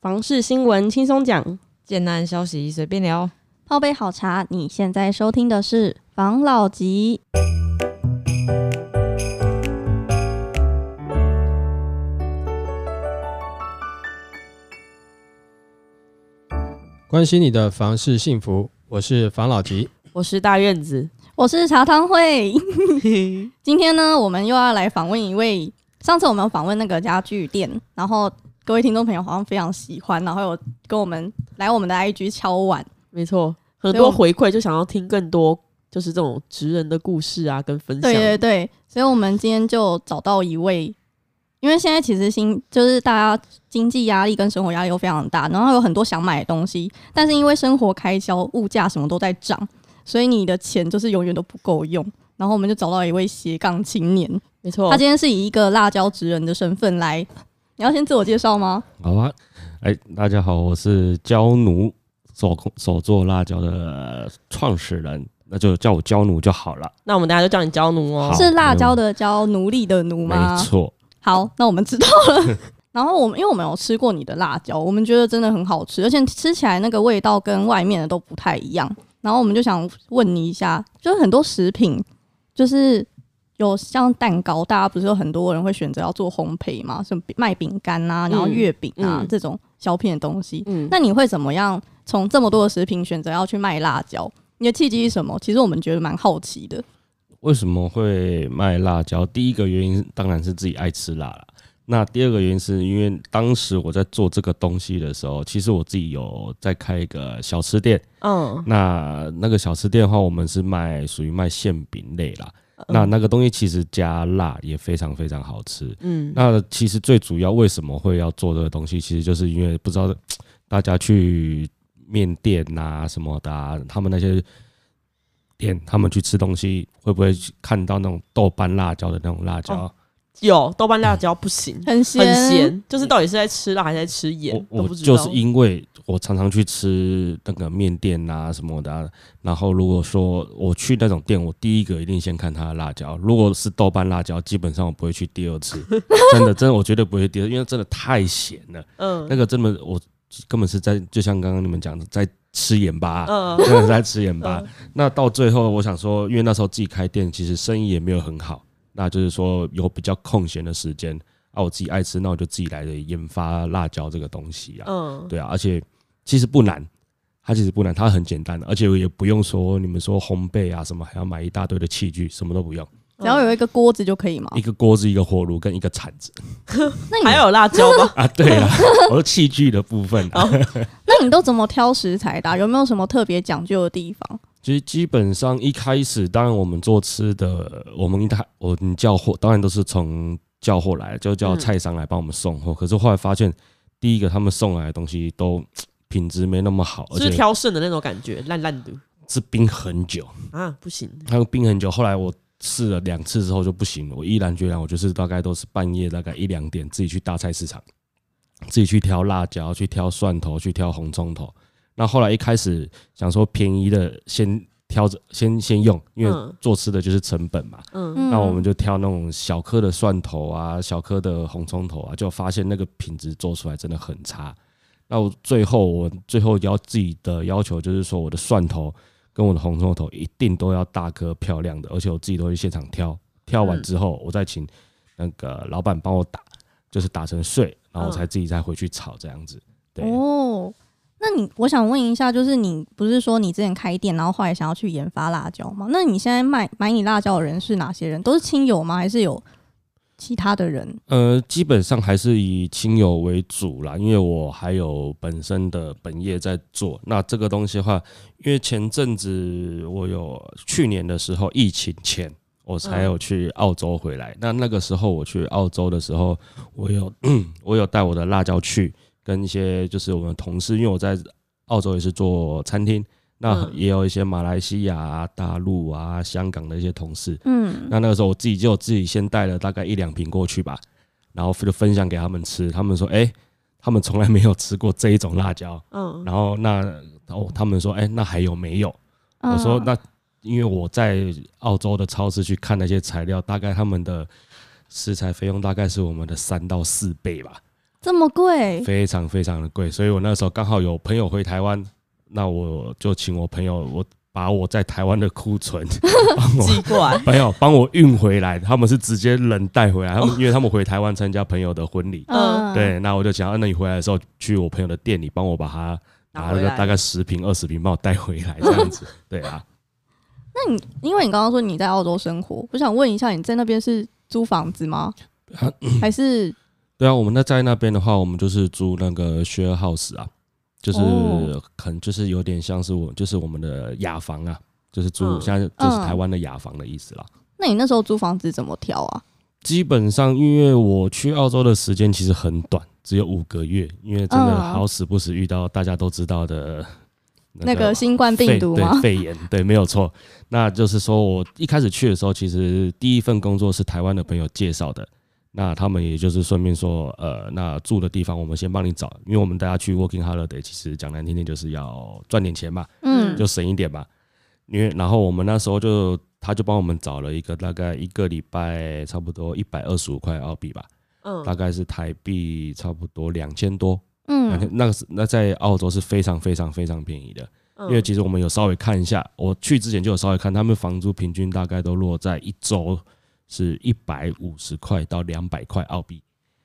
房事新闻轻松讲，建案消息随便聊，泡杯好茶。你现在收听的是房老吉。关心你的房事幸福，我是房老吉，我是大院子，我是茶汤会。今天呢，我们又要来访问一位。上次我们有访问那个家具店，然后各位听众朋友好像非常喜欢，然后有跟我们来我们的 IG 敲碗，没错，很多回馈就想要听更多，就是这种职人的故事啊，跟分享。对对对，所以我们今天就找到一位，因为现在其实新就是大家经济压力跟生活压力都非常大，然后有很多想买的东西，但是因为生活开销、物价什么都在涨，所以你的钱就是永远都不够用。然后我们就找到一位斜杠青年，没错，他今天是以一个辣椒职人的身份来。你要先自我介绍吗？好啊，哎，大家好，我是焦奴手手做辣椒的创始人，那就叫我焦奴就好了。那我们大家就叫你焦奴哦，是辣椒的焦，奴隶的奴吗？没错。好，那我们知道了。然后我们因为我们有吃过你的辣椒，我们觉得真的很好吃，而且吃起来那个味道跟外面的都不太一样。然后我们就想问你一下，就是很多食品。就是有像蛋糕，大家不是有很多人会选择要做烘焙嘛？什么卖饼干啊，然后月饼啊、嗯、这种小品的东西。嗯，那你会怎么样从这么多的食品选择要去卖辣椒？你的契机是什么？其实我们觉得蛮好奇的。为什么会卖辣椒？第一个原因当然是自己爱吃辣了。那第二个原因是因为当时我在做这个东西的时候，其实我自己有在开一个小吃店。嗯，那那个小吃店的话，我们是卖属于卖馅饼类啦。那那个东西其实加辣也非常非常好吃。嗯，那其实最主要为什么会要做这个东西，其实就是因为不知道大家去面店啊什么的啊，他们那些店，他们去吃东西会不会看到那种豆瓣辣椒的那种辣椒？哦有豆瓣辣椒不行，嗯、很咸，很咸，就是到底是在吃辣还是在吃盐？我我就是因为我常常去吃那个面店啊什么的、啊，然后如果说我去那种店，我第一个一定先看它的辣椒，如果是豆瓣辣椒，基本上我不会去第二次，真的真的我绝对不会第二次，因为真的太咸了。嗯，那个真的我根本是在就像刚刚你们讲的，在吃盐巴，嗯，真的是在吃盐巴。那到最后，我想说，因为那时候自己开店，其实生意也没有很好。那就是说有比较空闲的时间啊，我自己爱吃，那我就自己来研发辣椒这个东西啊。嗯，对啊，而且其实不难，它其实不难，它很简单，而且也不用说你们说烘焙啊什么，还要买一大堆的器具，什么都不用，只要有一个锅子就可以吗？一个锅子、一个火炉跟一个铲子。那你还有辣椒吗？啊，对啊，我说器具的部分。那你都怎么挑食材的？有没有什么特别讲究的地方？其实基本上一开始，当然我们做吃的，我们一台我们叫货，当然都是从叫货来，就叫菜商来帮我们送货。可是后来发现，第一个他们送来的东西都品质没那么好，而且是挑剩的那种感觉，烂烂的，是冰很久啊，不行，它有冰很久。后来我试了两次之后就不行了，我毅然决然，我就是大概都是半夜大概一两点自己去大菜市场，自己去挑辣椒，去挑蒜头，去挑红葱头。那后来一开始想说便宜的先挑着先先用，因为做吃的就是成本嘛。嗯，那我们就挑那种小颗的蒜头啊，小颗的红葱头啊，就发现那个品质做出来真的很差。那我最后我最后要自己的要求就是说，我的蒜头跟我的红葱头一定都要大颗漂亮的，而且我自己都会现场挑，挑完之后我再请那个老板帮我打，就是打成碎，然后我才自己再回去炒这样子。对。哦。那你，我想问一下，就是你不是说你之前开店，然后后来想要去研发辣椒吗？那你现在卖买你辣椒的人是哪些人？都是亲友吗？还是有其他的人？呃，基本上还是以亲友为主啦，因为我还有本身的本业在做。那这个东西的话，因为前阵子我有去年的时候疫情前，我才有去澳洲回来。嗯、那那个时候我去澳洲的时候，我有 我有带我的辣椒去。跟一些就是我们同事，因为我在澳洲也是做餐厅，那也有一些马来西亚啊、大陆啊、香港的一些同事。嗯，那那个时候我自己就自己先带了大概一两瓶过去吧，然后就分享给他们吃。他们说：“哎，他们从来没有吃过这一种辣椒。”嗯，然后那哦，他们说：“哎，那还有没有？”我说：“那因为我在澳洲的超市去看那些材料，大概他们的食材费用大概是我们的三到四倍吧。”这么贵，非常非常的贵。所以我那时候刚好有朋友回台湾，那我就请我朋友，我把我在台湾的库存 寄过来，朋友帮我运回来。他们是直接人带回来，他们因为他们回台湾参加朋友的婚礼，嗯，对，那我就想，那你回来的时候去我朋友的店里帮我把它拿了个大概十瓶二十瓶帮我带回来，这样子，对啊。那你因为你刚刚说你在澳洲生活，我想问一下，你在那边是租房子吗？啊、还是？对啊，我们那在那边的话，我们就是租那个 share house 啊，就是可能就是有点像是我就是我们的雅房啊，就是租、嗯、现在就是台湾的雅房的意思啦。那你那时候租房子怎么挑啊？基本上，因为我去澳洲的时间其实很短，只有五个月，因为真的好死不死遇到大家都知道的。那个新冠病毒吗？肺炎，对，没有错。那就是说我一开始去的时候，其实第一份工作是台湾的朋友介绍的。那他们也就是顺便说，呃，那住的地方我们先帮你找，因为我们大家去 working holiday，其实讲难听点就是要赚点钱嘛，嗯，就省一点嘛。因为然后我们那时候就他就帮我们找了一个大概一个礼拜差不多一百二十五块澳币吧，嗯，大概是台币差不多两千多。嗯，那个是那在澳洲是非常非常非常便宜的，因为其实我们有稍微看一下，我去之前就有稍微看，他们房租平均大概都落在一周是一百五十块到两百块澳币。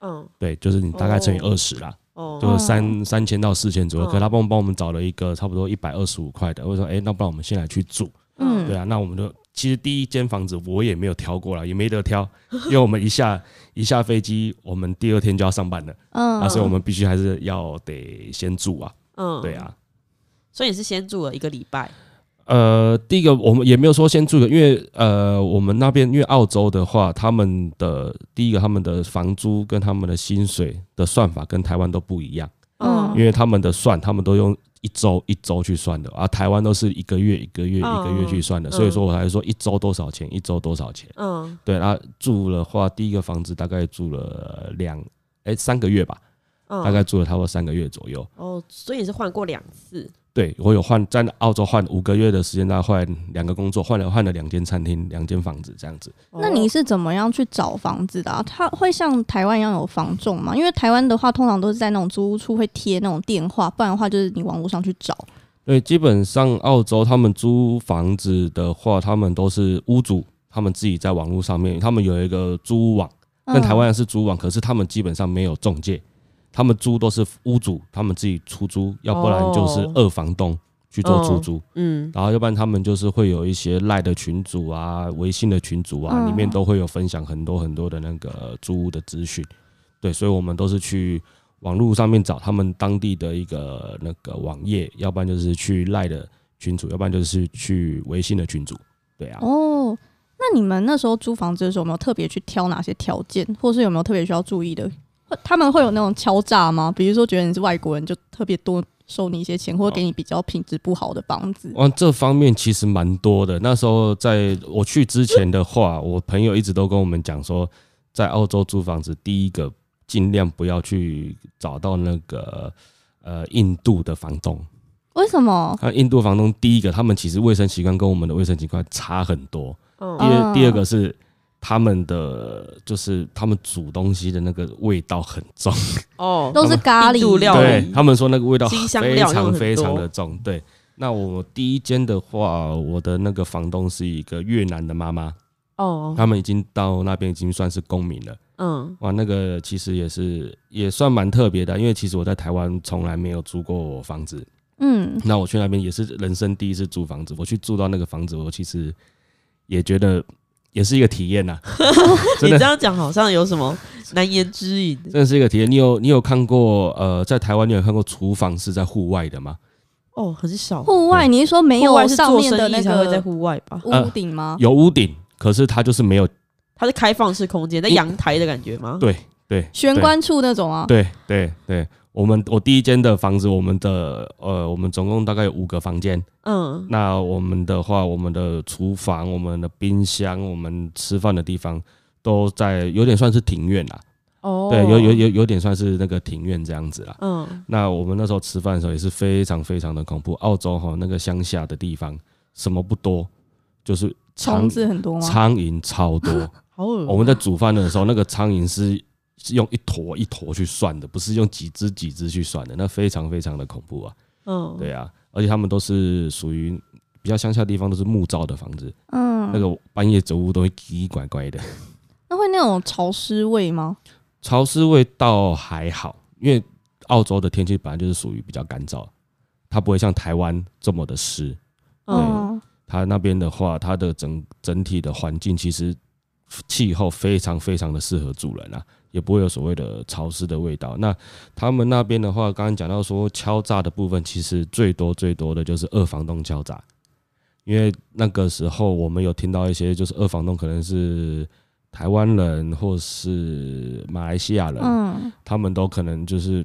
嗯，对，就是你大概乘以二十啦，哦，就是三三千到四千左右。可他帮我帮我们找了一个差不多一百二十五块的，我说，哎，那不然我们先来去住。嗯，对啊，那我们就其实第一间房子我也没有挑过了，也没得挑，因为我们一下一下飞机，我们第二天就要上班了，嗯，那所以我们必须还是要得先住啊，嗯，对啊，所以你是先住了一个礼拜，呃，第一个我们也没有说先住的，因为呃，我们那边因为澳洲的话，他们的第一个他们的房租跟他们的薪水的算法跟台湾都不一样，嗯，因为他们的算他们都用。一周一周去算的，啊，台湾都是一个月一个月一个月去算的，所以说我还是说一周多少钱，一周多少钱。嗯，对，然后住的话，第一个房子大概住了两哎三个月吧，大概住了差不多三个月左右。哦，所以你是换过两次。对，我有换在澳洲换五个月的时间，大概换两个工作，换了换了两间餐厅，两间房子这样子。那你是怎么样去找房子的啊？他会像台湾一样有房仲吗？因为台湾的话，通常都是在那种租屋处会贴那种电话，不然的话就是你网络上去找。对，基本上澳洲他们租房子的话，他们都是屋主，他们自己在网络上面，他们有一个租屋网，跟台湾是租网，可是他们基本上没有中介。他们租都是屋主，他们自己出租，要不然就是二房东去做出租，嗯，然后要不然他们就是会有一些赖的群主啊、微信的群主啊，里面都会有分享很多很多的那个租屋的资讯，对，所以我们都是去网络上面找他们当地的一个那个网页，要不然就是去赖的群主，要不然就是去微信的群主，对啊。哦，那你们那时候租房子的时候，有没有特别去挑哪些条件，或是有没有特别需要注意的？他们会有那种敲诈吗？比如说觉得你是外国人，就特别多收你一些钱，或者给你比较品质不好的房子。哇，这方面其实蛮多的。那时候在我去之前的话，我朋友一直都跟我们讲说，在澳洲租房子，第一个尽量不要去找到那个呃印度的房东。为什么？那印度房东第一个，他们其实卫生习惯跟我们的卫生习惯差很多。第二，第二个是。他们的就是他们煮东西的那个味道很重哦，都是咖喱料。对，他们说那个味道非常非常的重。对，那我第一间的话，我的那个房东是一个越南的妈妈哦，他们已经到那边已经算是公民了。嗯，哇，那个其实也是也算蛮特别的，因为其实我在台湾从来没有租过房子。嗯，那我去那边也是人生第一次租房子，我去住到那个房子，我其实也觉得。也是一个体验 呐，你这样讲好像有什么难言之隐。真的是一个体验。你有你有看过呃，在台湾你有看过厨房是在户外的吗？哦，很少。户外，你是说没有上面的那个才会在户外吧？屋顶吗？有屋顶，可是它就是没有，它是开放式空间，在阳台的感觉吗？对对，玄关处那种啊。对对对。我们我第一间的房子，我们的呃，我们总共大概有五个房间。嗯，那我们的话，我们的厨房、我们的冰箱、我们吃饭的地方，都在有点算是庭院啦。哦，对，有有有有点算是那个庭院这样子啦。嗯，那我们那时候吃饭的时候也是非常非常的恐怖。澳洲哈那个乡下的地方什么不多，就是苍蝇很多吗？苍蝇超多。好恶。我们在煮饭的时候，那个苍蝇是。是用一坨一坨去算的，不是用几只几只去算的，那非常非常的恐怖啊。嗯，对啊，而且他们都是属于比较乡下的地方，都是木造的房子，嗯，那个半夜走路都会奇奇怪怪的。那会那种潮湿味吗？潮湿味道还好，因为澳洲的天气本来就是属于比较干燥，它不会像台湾这么的湿。嗯，它那边的话，它的整整体的环境其实气候非常非常的适合住人啊，也不会有所谓的潮湿的味道。那他们那边的话，刚刚讲到说敲诈的部分，其实最多最多的就是二房东敲诈，因为那个时候我们有听到一些，就是二房东可能是。台湾人或是马来西亚人，嗯，他们都可能就是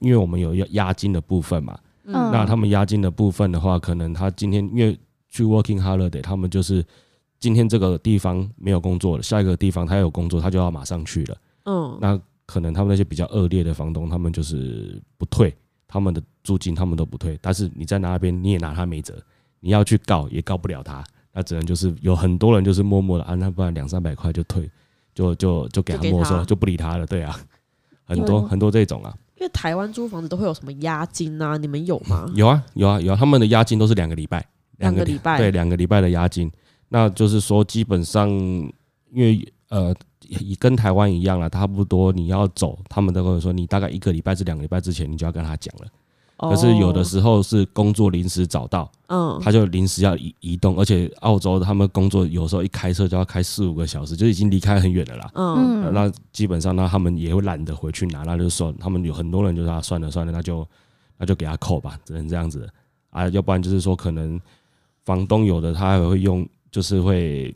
因为我们有押押金的部分嘛，嗯那他们押金的部分的话，可能他今天因为去 working holiday，他们就是今天这个地方没有工作了，下一个地方他有工作，他就要马上去了。嗯，那可能他们那些比较恶劣的房东，他们就是不退他们的租金，他们都不退。但是你在那边你也拿他没辙，你要去告也告不了他。那只能就是有很多人就是默默的啊，那不然两三百块就退，就就就给他没收，就不理他了。对啊，很多很多这种啊。因为台湾租房子都会有什么押金啊？你们有吗？有啊有啊有啊，他们的押金都是两个礼拜，两个礼拜，对，两个礼拜的押金。那就是说，基本上因为呃，跟台湾一样了，差不多你要走，他们都会说你大概一个礼拜至两个礼拜之前，你就要跟他讲了。可是有的时候是工作临时找到，嗯，他就临时要移移动，而且澳洲他们工作有时候一开车就要开四五个小时，就已经离开很远了啦，嗯，那基本上那他们也会懒得回去拿，那就算他们有很多人就说算了算了，那就那就给他扣吧，只能这样子啊，要不然就是说可能房东有的他还会用，就是会。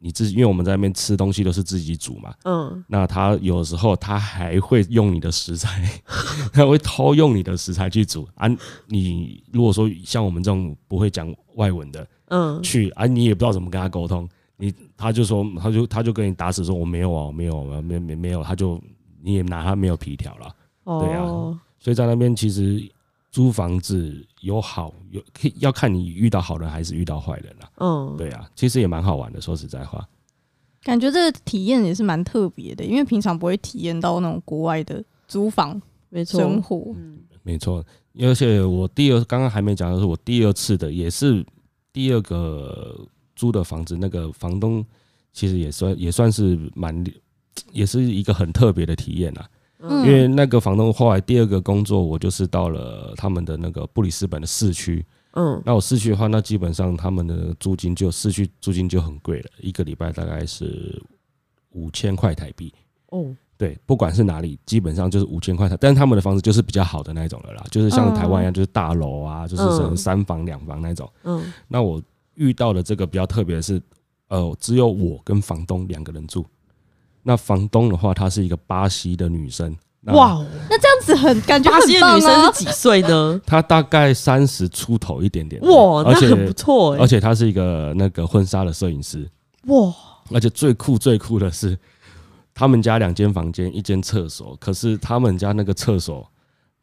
你自己，因为我们在那边吃东西都是自己煮嘛，嗯，那他有时候他还会用你的食材，他会偷用你的食材去煮啊。你如果说像我们这种不会讲外文的，嗯，去啊，你也不知道怎么跟他沟通，你他就说，他就他就跟你打死说我没有啊，没有啊，没没没有，他就你也拿他没有皮条了，对啊，所以在那边其实。租房子有好有，要看你遇到好人还是遇到坏人了。嗯，对啊，其实也蛮好玩的。说实在话，感觉这个体验也是蛮特别的，因为平常不会体验到那种国外的租房没错生活。嗯，没错。而且我第二刚刚还没讲的是我第二次的，也是第二个租的房子，那个房东其实也算也算是蛮，也是一个很特别的体验啊。因为那个房东后来第二个工作，我就是到了他们的那个布里斯本的市区。嗯，那我市区的话，那基本上他们的租金就市区租金就很贵了，一个礼拜大概是五千块台币。哦，对，不管是哪里，基本上就是五千块台。但是他们的房子就是比较好的那一种了啦，就是像台湾一样，就是大楼啊，就是什么三房两房那种。嗯，那我遇到的这个比较特别的是，呃，只有我跟房东两个人住。那房东的话，她是一个巴西的女生。哇，那这样子很感觉、啊、巴西的女生是几岁呢？她大概三十出头一点点。哇，那很不错哎。而且她是一个那个婚纱的摄影师。哇，而且最酷最酷的是，他们家两间房间，一间厕所，可是他们家那个厕所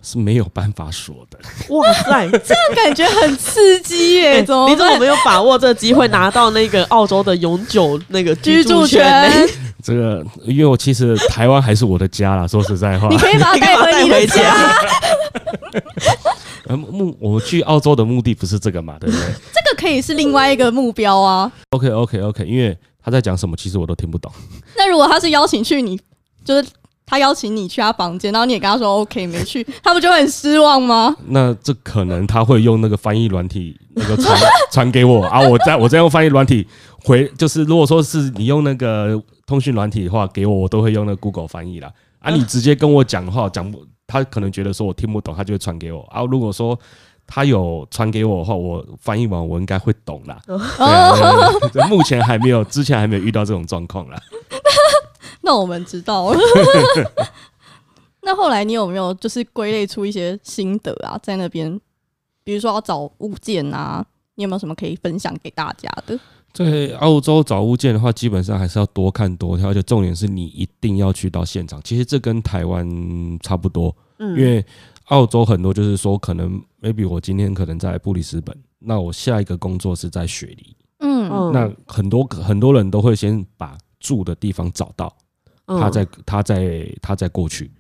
是没有办法锁的。哇塞，这样感觉很刺激耶！怎么你怎么没有把握这个机会拿到那个澳洲的永久那个居住权？这个，因为我其实台湾还是我的家啦。说实在话，你可以把它 带回你的家。目我去澳洲的目的不是这个嘛，对不对？这个可以是另外一个目标啊。OK OK OK，因为他在讲什么，其实我都听不懂。那如果他是邀请去你，就是他邀请你去他房间，然后你也跟他说 OK 没去，他不就很失望吗？那这可能他会用那个翻译软体那个传 传给我啊，我再我再用翻译软体回，就是如果说是你用那个。通讯软体的话，给我我都会用那个 Google 翻译啦。啊，你直接跟我讲的话，讲不，他可能觉得说我听不懂，他就会传给我。啊，如果说他有传给我的话，我翻译完我应该会懂啦。对啊，对啊，目前还没有，之前还没有遇到这种状况啦。那我们知道了。那后来你有没有就是归类出一些心得啊？在那边，比如说要找物件啊，你有没有什么可以分享给大家的？在澳洲找物件的话，基本上还是要多看多挑，而且重点是你一定要去到现场。其实这跟台湾差不多，嗯，因为澳洲很多就是说，可能 maybe 我今天可能在布里斯本，那我下一个工作是在雪梨，嗯，那很多很多人都会先把住的地方找到，他在他在他在过去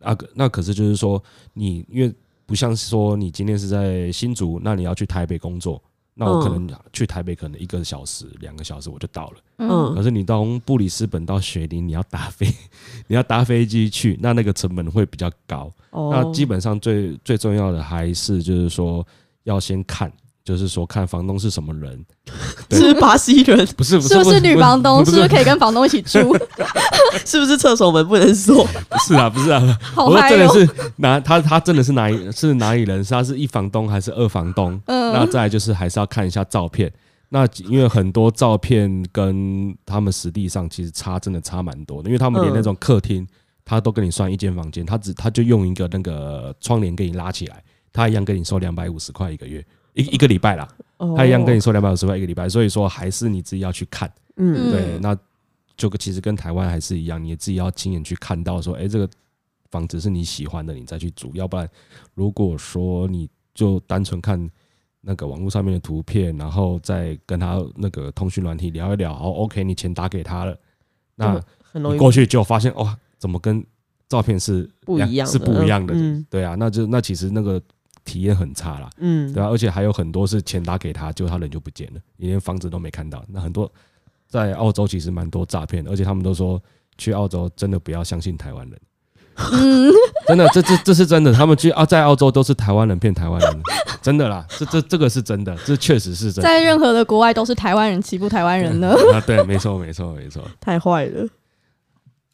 啊，那可是就是说你因为不像是说你今天是在新竹，那你要去台北工作。那我可能去台北，可能一个小时、两个小时我就到了。嗯，可是你到布里斯本到雪梨，你要搭飞，你要搭飞机去，那那个成本会比较高。哦，那基本上最最重要的还是就是说要先看。就是说，看房东是什么人，是巴西人，不是不是，是不是女房东？是不是可以跟房东一起住？是不是厕所门不能锁？不是啊，不是啊，我说真的是哪他他真的是哪一是哪里人？是他是一房东还是二房东？嗯，那再来就是还是要看一下照片。那因为很多照片跟他们实际上其实差真的差蛮多的，因为他们连那种客厅他都跟你算一间房间，他只他就用一个那个窗帘给你拉起来，他一样跟你收两百五十块一个月。一一个礼拜啦，他一样跟你说两百五十块一个礼拜，所以说还是你自己要去看，嗯，对，那就其实跟台湾还是一样，你自己要亲眼去看到说，哎，这个房子是你喜欢的，你再去租，要不然如果说你就单纯看那个网络上面的图片，然后再跟他那个通讯软体聊一聊，哦，OK，你钱打给他了，那你过去就发现哇，怎么跟照片是不一样，是不一样的，对啊，那就那其实那个。体验很差啦，嗯，对啊，而且还有很多是钱打给他，结果他人就不见了，你连房子都没看到。那很多在澳洲其实蛮多诈骗，而且他们都说去澳洲真的不要相信台湾人，嗯，真的，这这这是真的，他们去啊，在澳洲都是台湾人骗台湾人，真的啦，这这这个是真的，这确实是真的，在任何的国外都是台湾人欺负台湾人的。啊，对，没错，没错，没错，太坏了。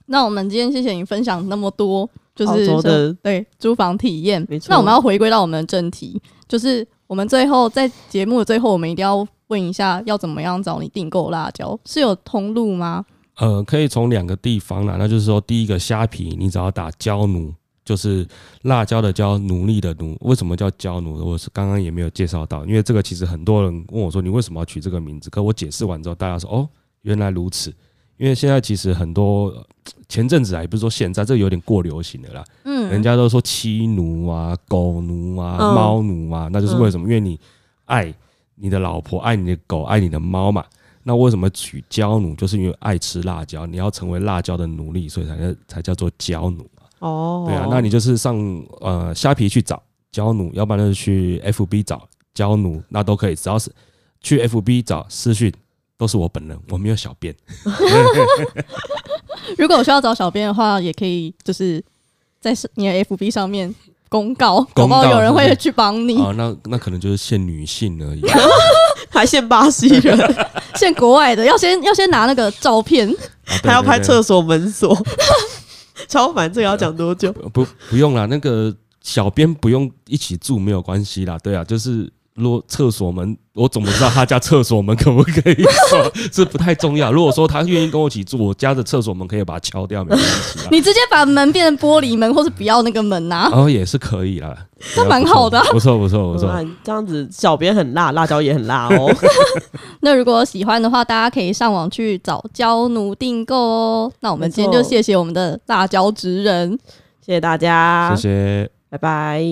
那我们今天谢谢你分享那么多。就是的对租房体验，没错。那我们要回归到我们的正题，就是我们最后在节目的最后，我们一定要问一下，要怎么样找你订购辣椒？是有通路吗？呃，可以从两个地方啦，那就是说，第一个虾皮，你只要打椒奴，就是辣椒的椒，奴隶的奴。为什么叫椒奴？我是刚刚也没有介绍到，因为这个其实很多人问我说，你为什么要取这个名字？可我解释完之后，大家说哦，原来如此。因为现在其实很多前阵子啊，也不是说现在，这个有点过流行的啦。嗯，人家都说妻奴啊、狗奴啊、猫奴啊，那就是为什么？因为你爱你的老婆、爱你的狗、爱你的猫嘛。那为什么取娇奴？就是因为爱吃辣椒，你要成为辣椒的奴隶，所以才叫才叫做娇奴。哦，对啊，那你就是上呃虾皮去找娇奴，要不然就是去 FB 找娇奴，那都可以。只要是去 FB 找私讯。都是我本人，我没有小编。如果我需要找小编的话，也可以就是在你的 FB 上面公告，公告有人会去帮你。啊，那那可能就是限女性而已，还限巴西人，限国外的，要先要先拿那个照片，还要拍厕所门锁，超烦。这个要讲多久？不，不用啦，那个小编不用一起住，没有关系啦。对啊，就是。如果厕所门，我怎么知道他家厕所门可不可以锁？这不太重要。如果说他愿意跟我一起住，我家的厕所门可以把它敲掉，没关系。你直接把门变成玻璃门，或是不要那个门呐？哦，也是可以啦，那蛮好的、啊。不错，不错，不错。这样子，小编很辣，辣椒也很辣哦。那如果喜欢的话，大家可以上网去找椒奴订购哦。那我们今天就谢谢我们的辣椒职人，谢谢大家，谢谢，拜拜。